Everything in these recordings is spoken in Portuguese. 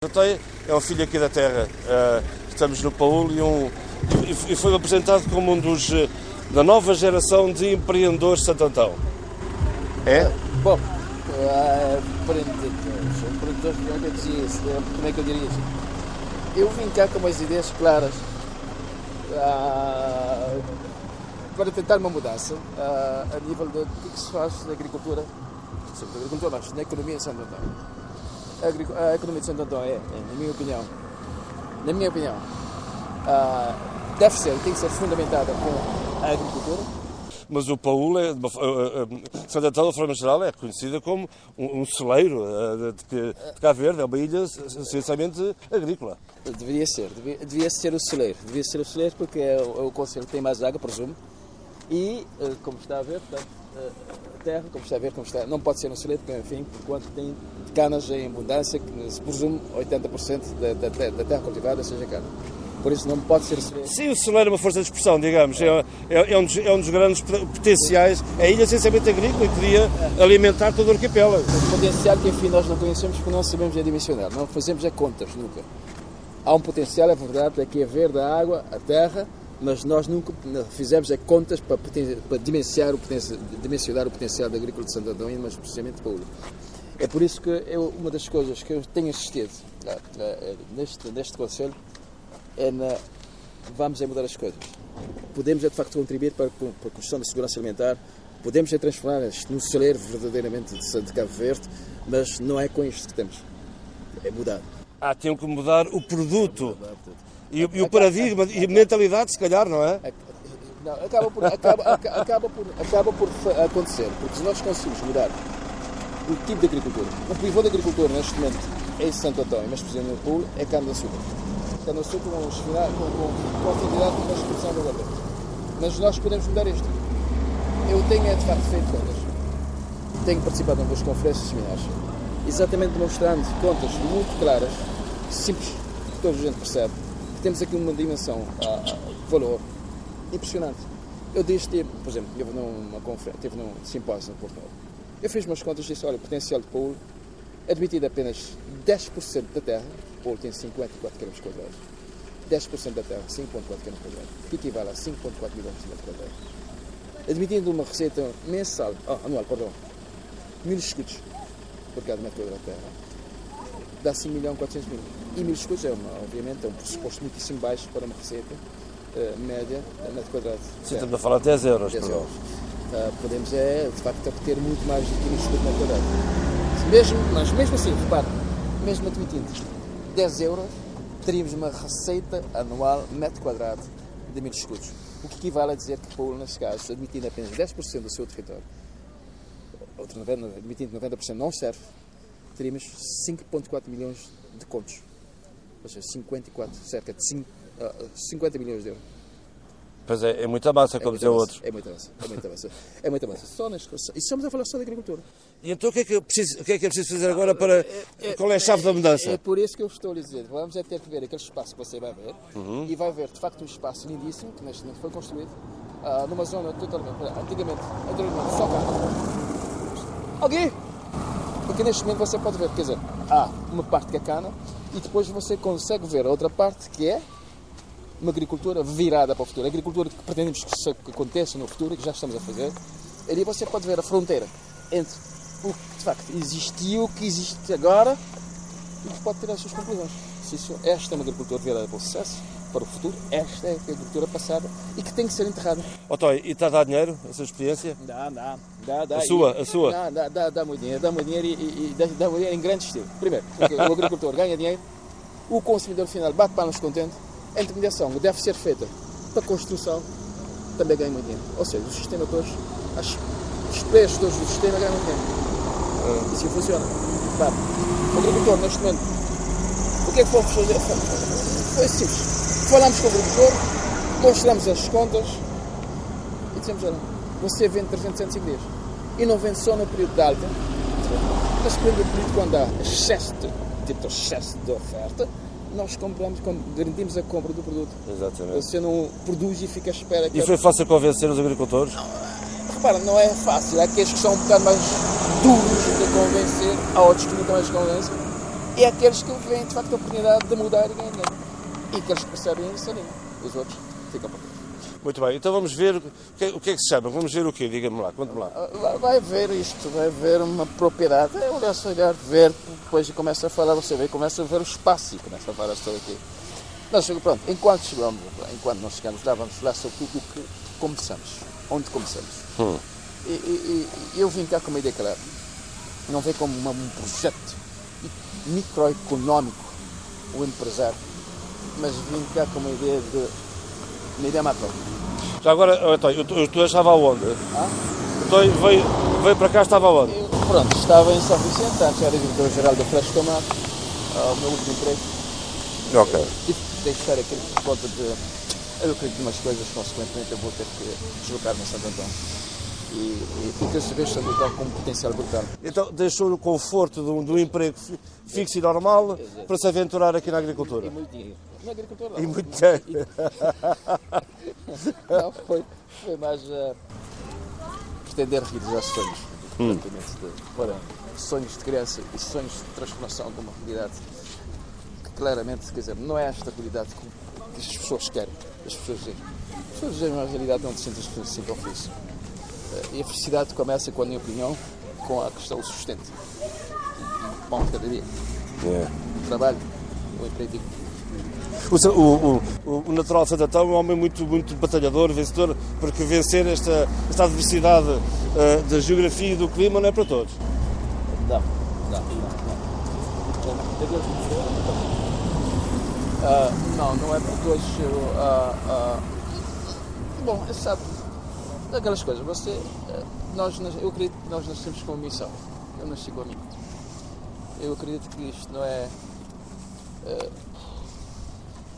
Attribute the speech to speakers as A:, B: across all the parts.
A: Até é um filho aqui da terra. Uh, estamos no Paulo e, um, e, foi apresentado como um dos uh, da nova geração de empreendedores de Santo Antão. É?
B: Bom, uh, empreendedores, empreendedores, como é que eu diria isso? Eu vim cá com umas ideias claras uh, para tentar uma mudança uh, a nível do que se faz na agricultura, sobre a agricultura, mas na economia em Santo Antão a, economia de Santo Antão é, na minha opinião, na minha opinião, uh, deve ser, tem que ser fundamentada com a agricultura.
A: Mas o Paulo, é, Santo Antão, de forma geral, é conhecida como um, um celeiro de, de Cabo Verde, é uma ilha essencialmente agrícola.
B: Deveria ser, devia, devia ser o celeiro, devia ser o celeiro porque é o, é o conselho que tem mais água, presumo, e, como está a ver, portanto, a terra, como está a ver, como está, não pode ser um celeiro, porque, enfim, por quanto tem canas em abundância, que se presume 80% da, da, da, terra cultivada seja cana. Por isso não pode ser celeiro.
A: Sim, o celeiro é uma força de expressão, digamos. É, é, é, um, dos, é um dos grandes potenciais. É a ilha essencialmente agrícola e podia alimentar todo o arquipélago.
B: O potencial que, enfim, nós não conhecemos porque não sabemos é dimensionar. Não fazemos é contas, nunca. Há um potencial, é verdade, aqui é verde a água, a terra, mas nós nunca fizemos é contas para, para dimensionar, o potencial, dimensionar o potencial da agrícola de Santo Antão, mas especialmente para o É por isso que eu, uma das coisas que eu tenho assistido neste, neste Conselho é na. Vamos é mudar as coisas. Podemos é de facto contribuir para, para a construção da segurança alimentar, podemos é transformar num celeiro verdadeiramente de, de Cabo Verde, mas não é com isto que temos. É mudar.
A: Ah, tem que mudar o produto. E, e o paradigma e a mentalidade, se calhar, não é?
B: Não, acaba por, acaba, acaba, por, acaba por acontecer, porque se nós conseguimos mudar o tipo de agricultura, o pivô da agricultura neste momento é em Santo Antônio, mas por exemplo no Pulo, é cana-de-açúcar. Cana-de-açúcar com, com, com afinidade com a expressão da. Mas nós podemos mudar isto. Eu tenho, é, de facto, feito contas. Tenho participado em algumas conferências e seminários, exatamente demonstrando contas muito claras, simples, que toda a gente percebe, temos aqui uma dimensão de valor impressionante. Eu disse, tipo, por exemplo, eu numa conferência, tive num simpósio no Portugal. Eu fiz umas contas e disse, olha, o potencial de Paulo, admitido apenas 10% da terra, Paulo tem 54 km quadrados, 10% da terra, 5.4 km quadrados, que equivale a 5.4 milhões de km quadrados. Admitindo uma receita mensal, oh, anual, perdão, mil escudos por cada metro quadrado de terra, dá 5 milhões 400 mil. E mil escudos é, uma, obviamente, é um pressuposto muitíssimo baixo para uma receita uh, média a metro quadrado.
A: Sim, estamos a falar de 10 euros.
B: 10 euros. Uh, podemos, é, de facto, obter muito mais do que mil escudos metro quadrado. Mesmo, mas mesmo assim, repare, mesmo admitindo 10 euros, teríamos uma receita anual metro quadrado de mil escudos. O que equivale a dizer que Paulo, neste caso, admitindo apenas 10% do seu território, outro 90, admitindo 90% não serve, teríamos 5,4 milhões de contos ou seja, 54, cerca de 5, uh, 50 milhões de euros.
A: Pois é, é muita massa, é como dizia o outro.
B: É muita massa, é muita massa. É muita massa. Só nas coisas. E estamos a falar só de agricultura.
A: E então o que é que, eu preciso, o que, é, que é preciso fazer agora para. É, é, qual é a chave da mudança?
B: É, é, por isso que eu estou a lhe dizer. Vamos é ter que ver aquele espaço que você vai ver uhum. e vai ver, de facto, um espaço lindíssimo que neste momento foi construído uh, numa zona totalmente. Antigamente, anteriormente, só cá. Alguém? Porque neste momento você pode ver, quer dizer, há uma parte que é cana e depois você consegue ver a outra parte que é uma agricultura virada para o futuro, a agricultura que pretendemos que aconteça no futuro e que já estamos a fazer. Ali você pode ver a fronteira entre o que de facto existiu, o que existe agora e pode tirar as suas conclusões. Se isso, esta é uma agricultura virada para o sucesso, para o futuro, esta é a agricultura passada e que tem que ser enterrada.
A: Otói, e está a dar dinheiro essa experiência?
B: Dá, dá. dá, dá
A: a sua, a sua?
B: Dá, dá, dá, dá muito dinheiro, dá muito dinheiro e, e, e dá, muito dinheiro em grande estilo. Primeiro, o agricultor ganha dinheiro, o consumidor final bate palmas contente, a intermediação deve ser feita para construção, também ganha muito dinheiro. Ou seja, o sistema todos, as, os preços todos do sistema ganham muito dinheiro. E assim funciona. Claro. O agricultor, neste momento, o que é que fomos fazer? Foi simples falamos com o agricultor, mostramos as contas e dizemos, olha, você vende 365 dias e não vende só no período de alta, mas no período quando há excesso de, tipo, excesso de oferta, nós compramos, garantimos a compra do produto.
A: Exatamente.
B: Você não produz e fica à espera.
A: E foi fácil convencer os agricultores?
B: Não, repara, não é fácil. Há aqueles que são um bocado mais duros de convencer, há outros que nunca mais convencem. e aqueles que veem de facto a oportunidade de mudar e ganhar. E que percebem isso ali. Os outros ficam para trás.
A: Muito bem, então vamos ver o que, o que é que se chama. Vamos ver o quê? Diga-me lá, conte-me lá.
B: Ah, Vai ver isto, vai ver uma propriedade. É olhar, se olhar, ver, depois começa a falar, você vê, começa a ver o espaço e começa a falar sobre aqui. Nós, pronto, enquanto chegamos, enquanto nós chegamos lá, vamos falar sobre tudo o que começamos, onde começamos.
A: Hum.
B: E, e- e eu vim cá com uma ideia clara. Não vem como uma- um projeto microeconómico, o empresário, mas vim cá com uma ideia de uma ideia macro.
A: Já agora, António, tu, tu estava aonde?
B: Ah?
A: António veio, veio para cá, estava aonde?
B: Eu, pronto, estava em São Vicente, antes era diretor-geral da Flecha Tomate, ah, o meu último emprego.
A: Ok.
B: Tive que deixar aquilo por conta de. Eu acredito em umas coisas, consequentemente eu vou ter que deslocar-me a Santo Antão. E, e, e que se Santo Antão com um potencial brutal.
A: Então deixou o conforto de um, de um emprego fi- fixo e normal para se aventurar aqui na agricultura.
B: E muito dinheiro. Na agricultura não.
A: E muito dinheiro.
B: Não, foi, foi mais uh, pretender realizar sonhos. Praticamente, de, para sonhos de criança e sonhos de transformação de uma realidade que claramente, quer dizer, não é esta realidade que, que as pessoas querem. As pessoas dizem. As pessoas dizem uma realidade onde sentem se sintam felizes. Uh, E a felicidade começa, com a minha opinião, com a questão do sustento. E, pão de cada dia.
A: É.
B: O trabalho, o emprego digno.
A: O, o, o, o natural de Santo Antão é um homem muito, muito batalhador, vencedor, porque vencer esta, esta adversidade eh, da geografia e do clima não é para todos.
B: Não, não, não. não. Ah, não, não é hoje eu. ah, ah, bom, é sabe, aquelas coisas, você. nós, eu acredito que nós nascemos com uma missão. Eu nasci com a minha. Eu acredito que isto não é. ah,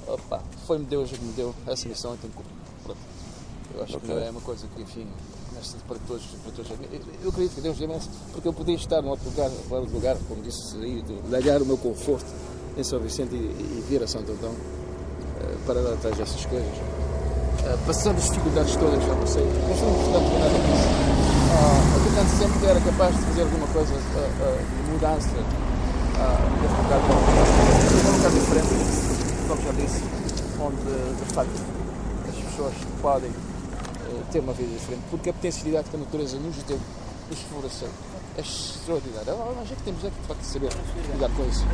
B: opa, foi-me Deus que me deu essa missão e tenho que cumprir. Eu acho
A: Ok.
B: que não é uma coisa que, enfim, nesta para todos, para todos. Eu, acredito que Deus deu essa, porque eu podia estar num outro lugar, num outro lugar, como disse, aí, de largar o meu conforto em São Vicente e, e vir a Santo Antão eh, para dar atrás dessas coisas. Eh, passando as dificuldades todas já passei, não portanto nada disso. Ah, acreditando sempre que era capaz de fazer alguma coisa ah, ah, de mudança neste lugar. É um lugar diferente, como já disse, onde de facto as pessoas podem eh, ter uma vida diferente, porque a potencialidade que a natureza nos deu, nos favoreceu, é extraordinária. Ah, Nós é que temos é que de facto saber lidar com isso.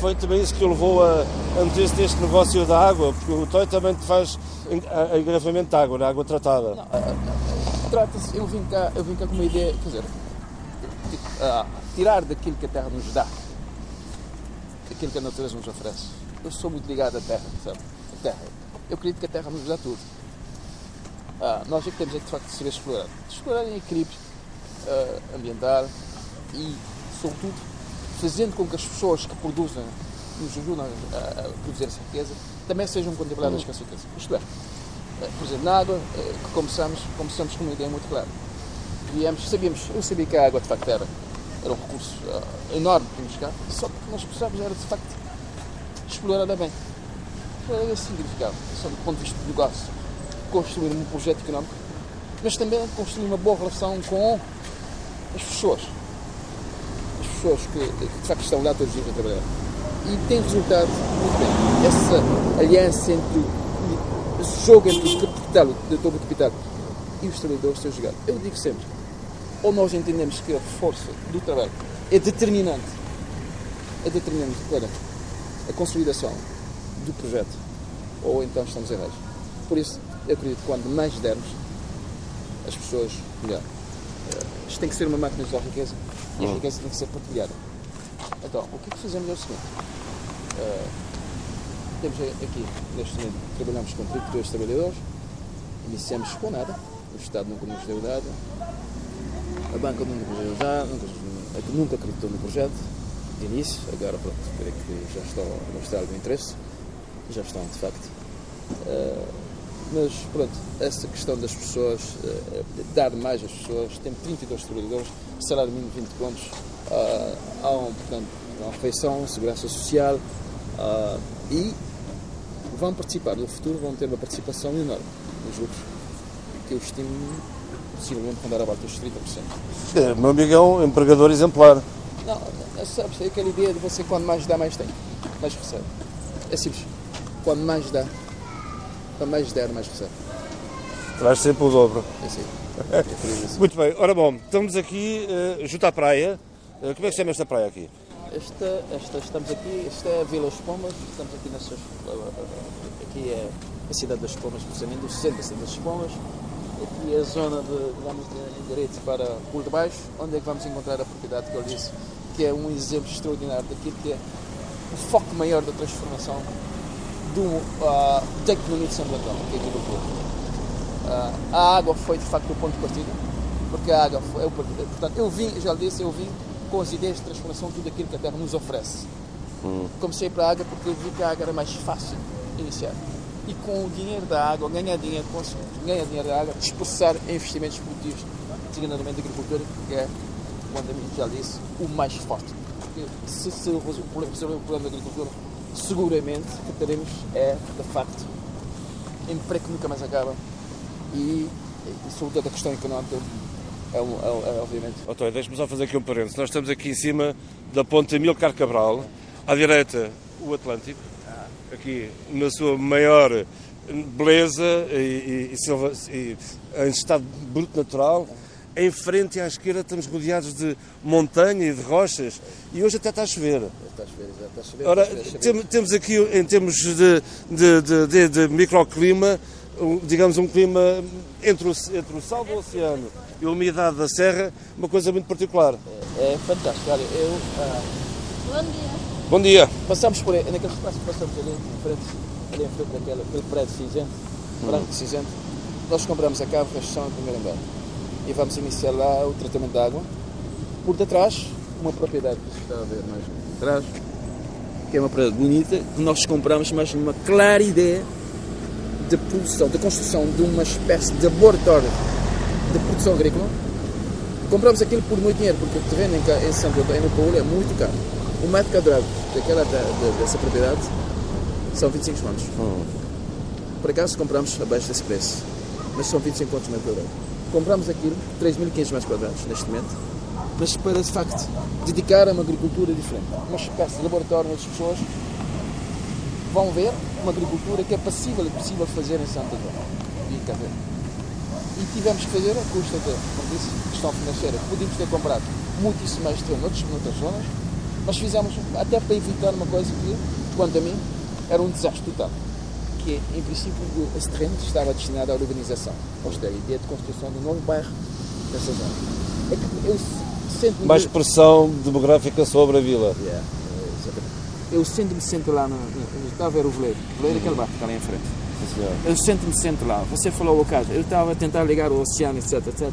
A: Foi também isso que o levou a, a meter-se neste negócio da água, porque o Toy também faz en- a- a engarrafamento de água, na água tratada.
B: Trata-se, eu vim cá, eu vim cá com uma ideia, quer dizer, ti- ah, tirar daquilo que a terra nos dá, daquilo que a natureza nos oferece. Eu sou muito ligado à terra, sabe? A terra. Eu acredito que a terra nos dá tudo. Ah, nós é que temos é que de facto saber explorar. Explorar em equilíbrio ah, ambiental e, sobretudo, fazendo com que as pessoas que produzem, nos ajudam a, a produzir essa riqueza, também sejam contempladas com essa riqueza. Isto é, eh, por exemplo, na água, eh, que começamos, começamos com uma ideia muito clara. Viemos, sabíamos, eu sabia que a água de facto era, era um recurso ah, enorme para nos cá, só que nós precisávamos era de facto explorá-la bem. Era esse significado, só do ponto de vista do negócio, construir um projeto económico, mas também construir uma boa relação com as pessoas. As pessoas que, de facto estão lá todos os dias a trabalhar. E tem resultado muito bem. Essa aliança entre o- jogo entre o capital, o todo o capital e os trabalhadores tem jogado. Eu digo sempre, ou nós entendemos que a força do trabalho é determinante, é determinante para a consolidação do projeto, ou então estamos errados. Por isso, eu acredito que quando mais dermos, as pessoas melhor. Isto tem que ser uma máquina de riqueza e a riqueza tem que ser partilhada. Então, o que é que fazemos é o seguinte. eh, temos aqui, neste momento, trabalhamos com 32 trabalhadores, iniciamos com nada, o Estado nunca nos deu nada, a banca nunca nos deu nada, nunca, nunca acreditou no projeto, de início, agora pronto, creio que já estão a mostrar algum interesse, já estão de facto. Eh, mas pronto, essa questão das pessoas, eh, dar mais às pessoas, temos 32 trabalhadores, salário mínimo 20 pontos, ah, há um, portanto, uma refeição, segurança social ah, e vão participar no futuro, vão ter uma participação enorme nos lucros, que eu estimo possivelmente rondar a volta dos 30%.
A: É, meu amigo é um empregador exemplar.
B: Não, é, sabes, é aquela ideia de você quando mais dá, mais tem. Mais recebe. É simples. Quando mais dá, quando mais der, mais recebe.
A: Traz sempre o dobro.
B: É assim. É.
A: Muito bem, ora bom, estamos aqui uh, junto à praia. Uh, como é que se chama esta praia aqui?
B: Esta, esta, estamos aqui, esta é a Vila Espomas, estamos aqui nessas, aqui é a cidade das Espomas, precisamente o centro da cidade das Espomas. Aqui é a zona de, digamos, de endereço para por debaixo, onde é que vamos encontrar a propriedade que eu disse, que é um exemplo extraordinário daquilo que é o foco maior da transformação do, uh, da economia de São que é aqui do Porto. Uh, a água foi de facto o ponto de partida, porque a água foi, é portanto, eu vim, já disse, eu vim com as ideias de transformação tudo aquilo que a Terra nos oferece. Hum. Comecei para a água porque eu vi que a água era mais fácil iniciar. E com o dinheiro da água, ganhar dinheiro, ganhar dinheiro da água, dispersar em investimentos produtivos, designadamente da agricultura, que é, quando a já disse, o mais forte. Porque se, se resolver o problema da agricultura, seguramente que teremos é, de facto, emprego que nunca mais acaba e, e sobretudo a questão económica é, é, é, obviamente.
A: Otói, deixe-me só fazer aqui um parênteses. Nós estamos aqui em cima da ponte Amilcar Cabral, à direita o Atlântico, aqui na sua maior beleza e, e, e, e em estado bruto natural. Em frente e à esquerda estamos rodeados de montanha e de rochas e hoje até está a chover.
B: Está a chover, está a chover.
A: Ora, temos aqui, em termos de, de, de, de, de microclima, digamos, um clima entre o, entre o sal do oceano e a umidade da serra, uma coisa muito particular.
B: É, é fantástico. Olha, eu.
C: Ah, Bom dia.
A: Bom dia.
B: Passamos por aí, naquele espaço que passamos ali em frente, ali em frente daquele, aquele prédio cinzento, hum. cinzento, nós compramos a cave restrição em primeiro andar e vamos iniciar lá o tratamento da água. Por detrás, uma propriedade que se está a ver mais atrás, que é uma propriedade bonita, que nós compramos, mas numa clara ideia de produção, de construção de uma espécie de laboratório de produção agrícola. Compramos aquilo por muito dinheiro, porque o terreno em, Santo Antônio, no Paulo, é muito caro. O metro quadrado daquela, dessa propriedade são 25 contos. Hum. Por acaso compramos abaixo desse preço, mas são 25 contos metro quadrado. Compramos aquilo, 3.500 metros quadrados neste momento, mas para de facto dedicar a uma agricultura diferente. Uma espécie de laboratório onde as pessoas vão ver uma agricultura que é passível, é possível fazer em Santa Antônio e Café. E tivemos que fazer a custa de, como disse, questão financeira. Podíamos ter comprado muitíssimo mais terreno noutras, noutras zonas, mas fizemos até para evitar uma coisa que, quanto a mim, era um desastre total. Que, em princípio, esse terreno estava destinado à urbanização, a ideia de construção de um novo bairro nessa zona. É que eu
A: sinto Mais pressão demográfica sobre a vila.
B: Yeah, eu sinto-me sempre lá, no, no, estava a ver o veleiro, o veleiro é aquele barco que está ali em frente eu sinto-me sempre lá. Você falou o caso. Eu estava a tentar ligar o oceano, etc, etc.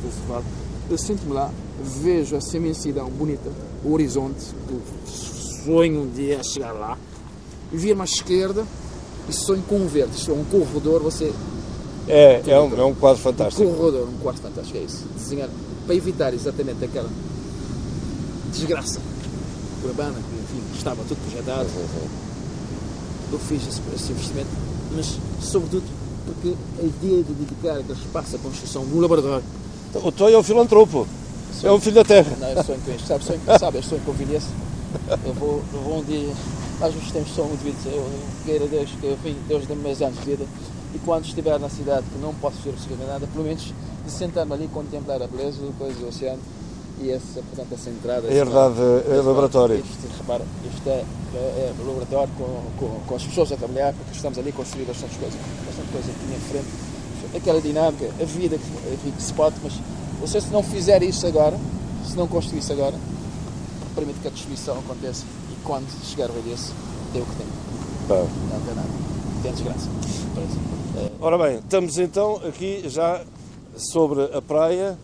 B: Eu sinto-me lá, vejo essa imensidão bonita, o horizonte, sonho um dia chegar lá, vir-me à esquerda um verde. Isto é um corredor, você...
A: É, é um, é um quadro fantástico.
B: Um corredor, um quadro fantástico, é isso. Desenhar, para evitar exatamente aquela desgraça urbana, que enfim, estava tudo projetado. Eu fiz esse, esse investimento mas sobretudo porque a ideia de dedicar aquele espaço à construção de um laboratório.
A: O Toy é um filantropo, é um filho da terra.
B: Não, eu com isto, sabe? Sonho, sabe, eu com Vilhesse. Eu vou, eu vou um dia, mas os tempos são muito vidos, eu queira Deus, que eu vim, Deus dê-me mais anos de vida, e quando estiver na cidade, que não posso ver absolutamente nada, pelo menos de sentar-me ali e contemplar a beleza, depois o oceano, e essa, portanto, essa entrada.
A: É verdade, é laboratório.
B: Isto, repara, isto é, é, é laboratório com, com, com, as pessoas a trabalhar, porque estamos ali a construir bastante coisas, bastante coisa aqui em frente. Aquela dinâmica, a vida que, que se pode, mas você se não fizer isso agora, se não construir isso agora, permite que a destruição aconteça quando chegar o velhice, dê o que tem. Não tem nada. Tem desgraça.
A: É. Ora bem, estamos então aqui já sobre a praia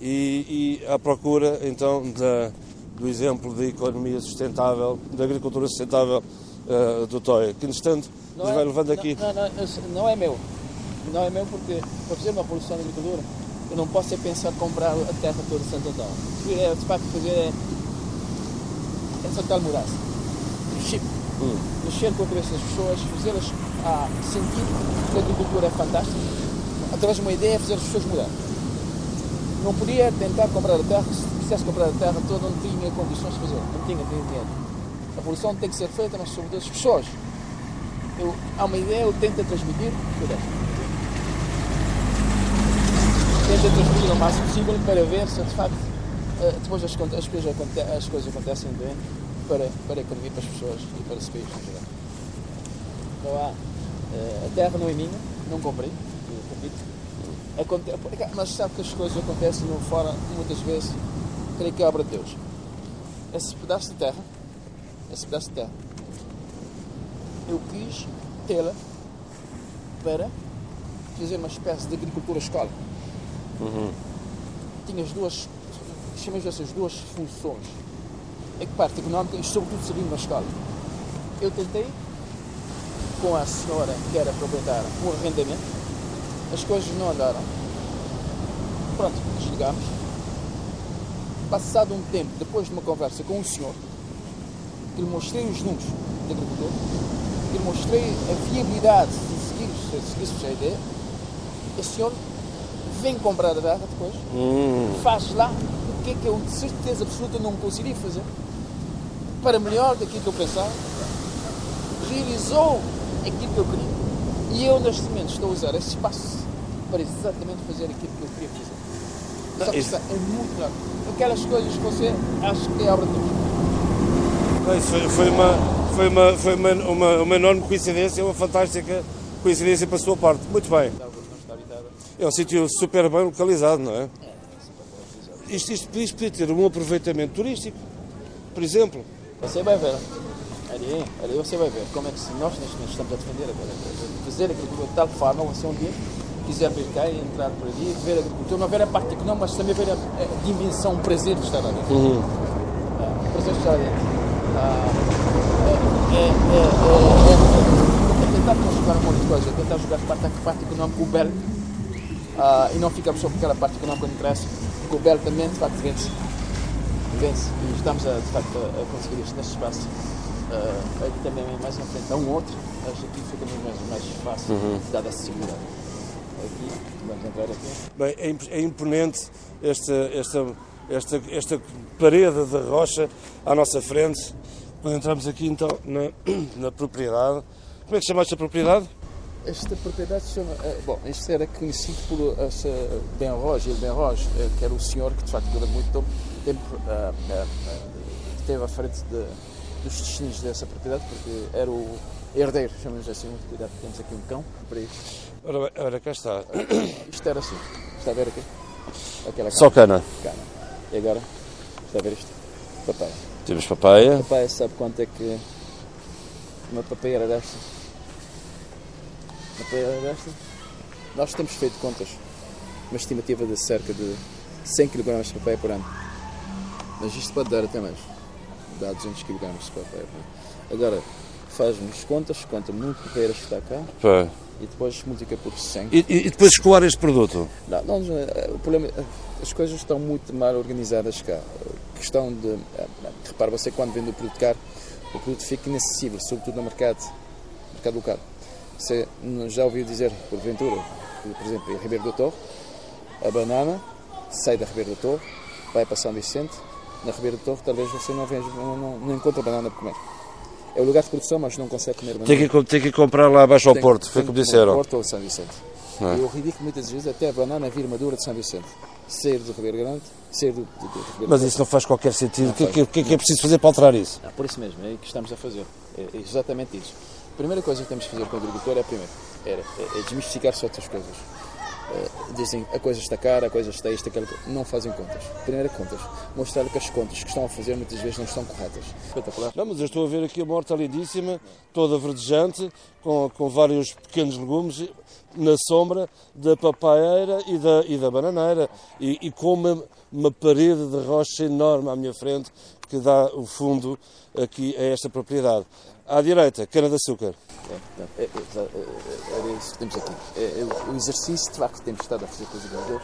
A: e, e à procura então da, do exemplo de economia sustentável, da agricultura sustentável uh, do TOI, que instante nos é, vai levando aqui.
B: Não, não, não, é meu. Não é meu porque para fazer uma revolução da agricultura eu não posso é pensar comprar a terra toda de Santo Antão. É, de facto fazer é, é saltar mudança. Chip. Hum. Mexer com a cabeça das pessoas, fazê-las a sentir que a agricultura é fantástica, através de uma ideia, fazer as pessoas mudar não podia tentar comprar a terra se quisesse comprar a terra toda, não tinha condições de fazer, não tinha, não tinha dinheiro. A revolução tem que ser feita, mas sobretudo as pessoas. Eu, há uma ideia, eu tento transmitir, cuidado. Tento transmitir o máximo possível para ver se de facto eh, depois as, as, coisas, as coisas acontecem bem para, para a economia, para as pessoas e para esse país em geral. Não há, eh, a terra não é minha, não comprei, repito. Mas sabe que as coisas acontecem no fora, muitas vezes, creio que é obra de Deus. Esse pedaço de terra, esse pedaço de terra, eu quis tê-la para fazer uma espécie de agricultura escola. Tinha as duas, chamamos essas duas funções. A parte económica e sobretudo servir uma escola. Eu tentei, com a senhora que era proprietária, um arrendamento, as coisas não andaram. Pronto, desligámos. Passado um tempo, depois de uma conversa com o senhor, que lhe mostrei os números da agricultura, que lhe mostrei a viabilidade de seguir, de seguir a ideia, o senhor vem comprar a terra depois, faz lá o que é que eu de certeza absoluta não conseguiria fazer, para melhor daquilo que eu pensava, realizou aquilo que eu queria. E eu, neste momento, estou a usar esse espaço para exatamente fazer aquilo que eu queria fazer. Só que
A: isso-
B: é muito melhor. Aquelas coisas que você acha que é obra de Deus.
A: Isso foi, foi uma, foi, uma, foi uma, uma, uma enorme coincidência, uma fantástica coincidência para a sua parte. Muito bem. É um sítio super bem localizado, não é? Isto, isto, isto podia ter um aproveitamento turístico, por exemplo.
B: Você vai ver. Ali, ali você vai ver como é que nós neste momento estamos a defender agora, fazer agricultura de tal forma, você um dia quiser vir cá e entrar por ali, ver a agricultura, não ver a parte económica, mas também ver a, a dimensão, o prazer de estar lá dentro. Ah, o prazer de estar dentro. Ah, é, é, é, é, é, é tentar conjugar um monte de coisa, é tentar jogar a parte, a parte económica, o belo, ah, e não ficar só por aquela parte económica que interessa, porque o belo também, de facto, vence vence e estamos a, de facto a, a conseguir isto neste espaço. Uh, aqui também mais em frente há um outro, mas aqui fica mesmo mais, mais fácil, dada a segurança. Aqui, vamos entrar aqui.
A: Bem, é, imp- é imponente esta, esta, esta, esta parede de rocha à nossa frente. Quando entramos aqui então na, na propriedade. Como é que chama esta propriedade?
B: Esta propriedade se chama. eh, bom, isto era conhecido por essa Ben Roge, ele Ben Roge, que era o senhor que de facto durante muito tempo, tempo ah, ah, ah, esteve à frente de, dos destinos dessa propriedade, porque era o herdeiro, chamamos assim, cuidado, temos aqui um cão para isto.
A: Ora, ora cá está.
B: Isto era assim, está a ver aqui? Aquela
A: Só cana.
B: cana. E agora, está a ver isto? Papaya.
A: Temos papaya.
B: Papaya sabe quanto é que uma papeira desta? Uma papeira desta? Nós temos feito contas. Uma estimativa de cerca de 100 kg de papaya por ano. Mas isto pode dar até mais. Dá 200 kg de ano. Agora, faz-nos contas, conta muito papeiras que está cá
A: Pá.
B: e depois multiplica por 100.
A: E, e- e depois escoar este produto?
B: Não, não, eh, o problema, eh, as coisas estão muito mal organizadas cá. A questão de, eh, repara você quando vende o produto caro, o produto fica inacessível, sobretudo no mercado, mercado local. Você já ouviu dizer, porventura, por exemplo, em Ribeiro do Torre, a banana sai da Ribeiro do Torre, vai para São Vicente, na Ribeiro do Torre talvez você não, veja, não, não, encontre banana para comer. É o lugar de produção, mas não consegue comer banana.
A: Tem que, tem que comprar lá abaixo ao
B: Tem-
A: Porto, foi como disseram.
B: Porto ou São Vicente.
A: É?
B: E o ridículo muitas vezes até a banana vir madura de São Vicente. Sair do Ribeiro Grande, sair do, do, do Ribeiro
A: Mas
B: Grande.
A: isso não faz qualquer sentido. O que, é que- que é que é preciso fazer para alterar isso?
B: Ah, por isso mesmo, é o que estamos a fazer. É exatamente isso. A primeira coisa que temos que fazer com o agricultor é, primeiro, é, é desmistificar certas coisas. Eh, dizem a coisa está cara, a coisa está isto, aquilo. Não fazem contas. Primeiro contas. Mostrar que as contas que estão a fazer muitas vezes não estão corretas. Espetacular.
A: Não, mas eu estou a ver aqui uma horta lindíssima, toda verdejante, com, com vários pequenos legumes na sombra da papaieira e da, e da bananeira. E, e com uma, uma parede de rocha enorme à minha frente que dá o fundo aqui a esta propriedade. À direita, cana-de-açúcar.
B: Então, é, é, era isso que temos aqui. É, o exercício claro, que temos estado a fazer com os jogadores,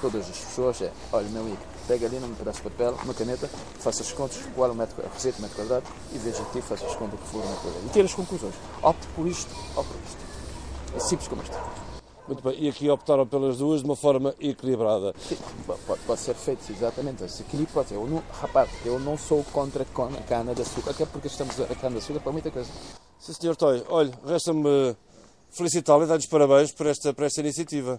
B: todas as pessoas, é: olha, meu amigo, pega ali num pedaço de papel, uma caneta, faça as contas, qual o metro, a receita, o metro quadrado, e veja aqui, faça as contas que for o metro quadrado. E tire as conclusões. Opte por isto, opte por isto. É simples como isto.
A: Muito bem, e aqui optaram pelas duas de uma forma equilibrada.
B: Sim, pode, pode ser feito, exatamente. Esse equilíbrio pode ser. Eu não, rapaz, eu não sou contra a cana de açúcar, até porque estamos a cana de açúcar para muita coisa.
A: Sim, Sr. Toy. Olha, resta-me felicitá-lo e dar-lhes parabéns por esta, por esta iniciativa.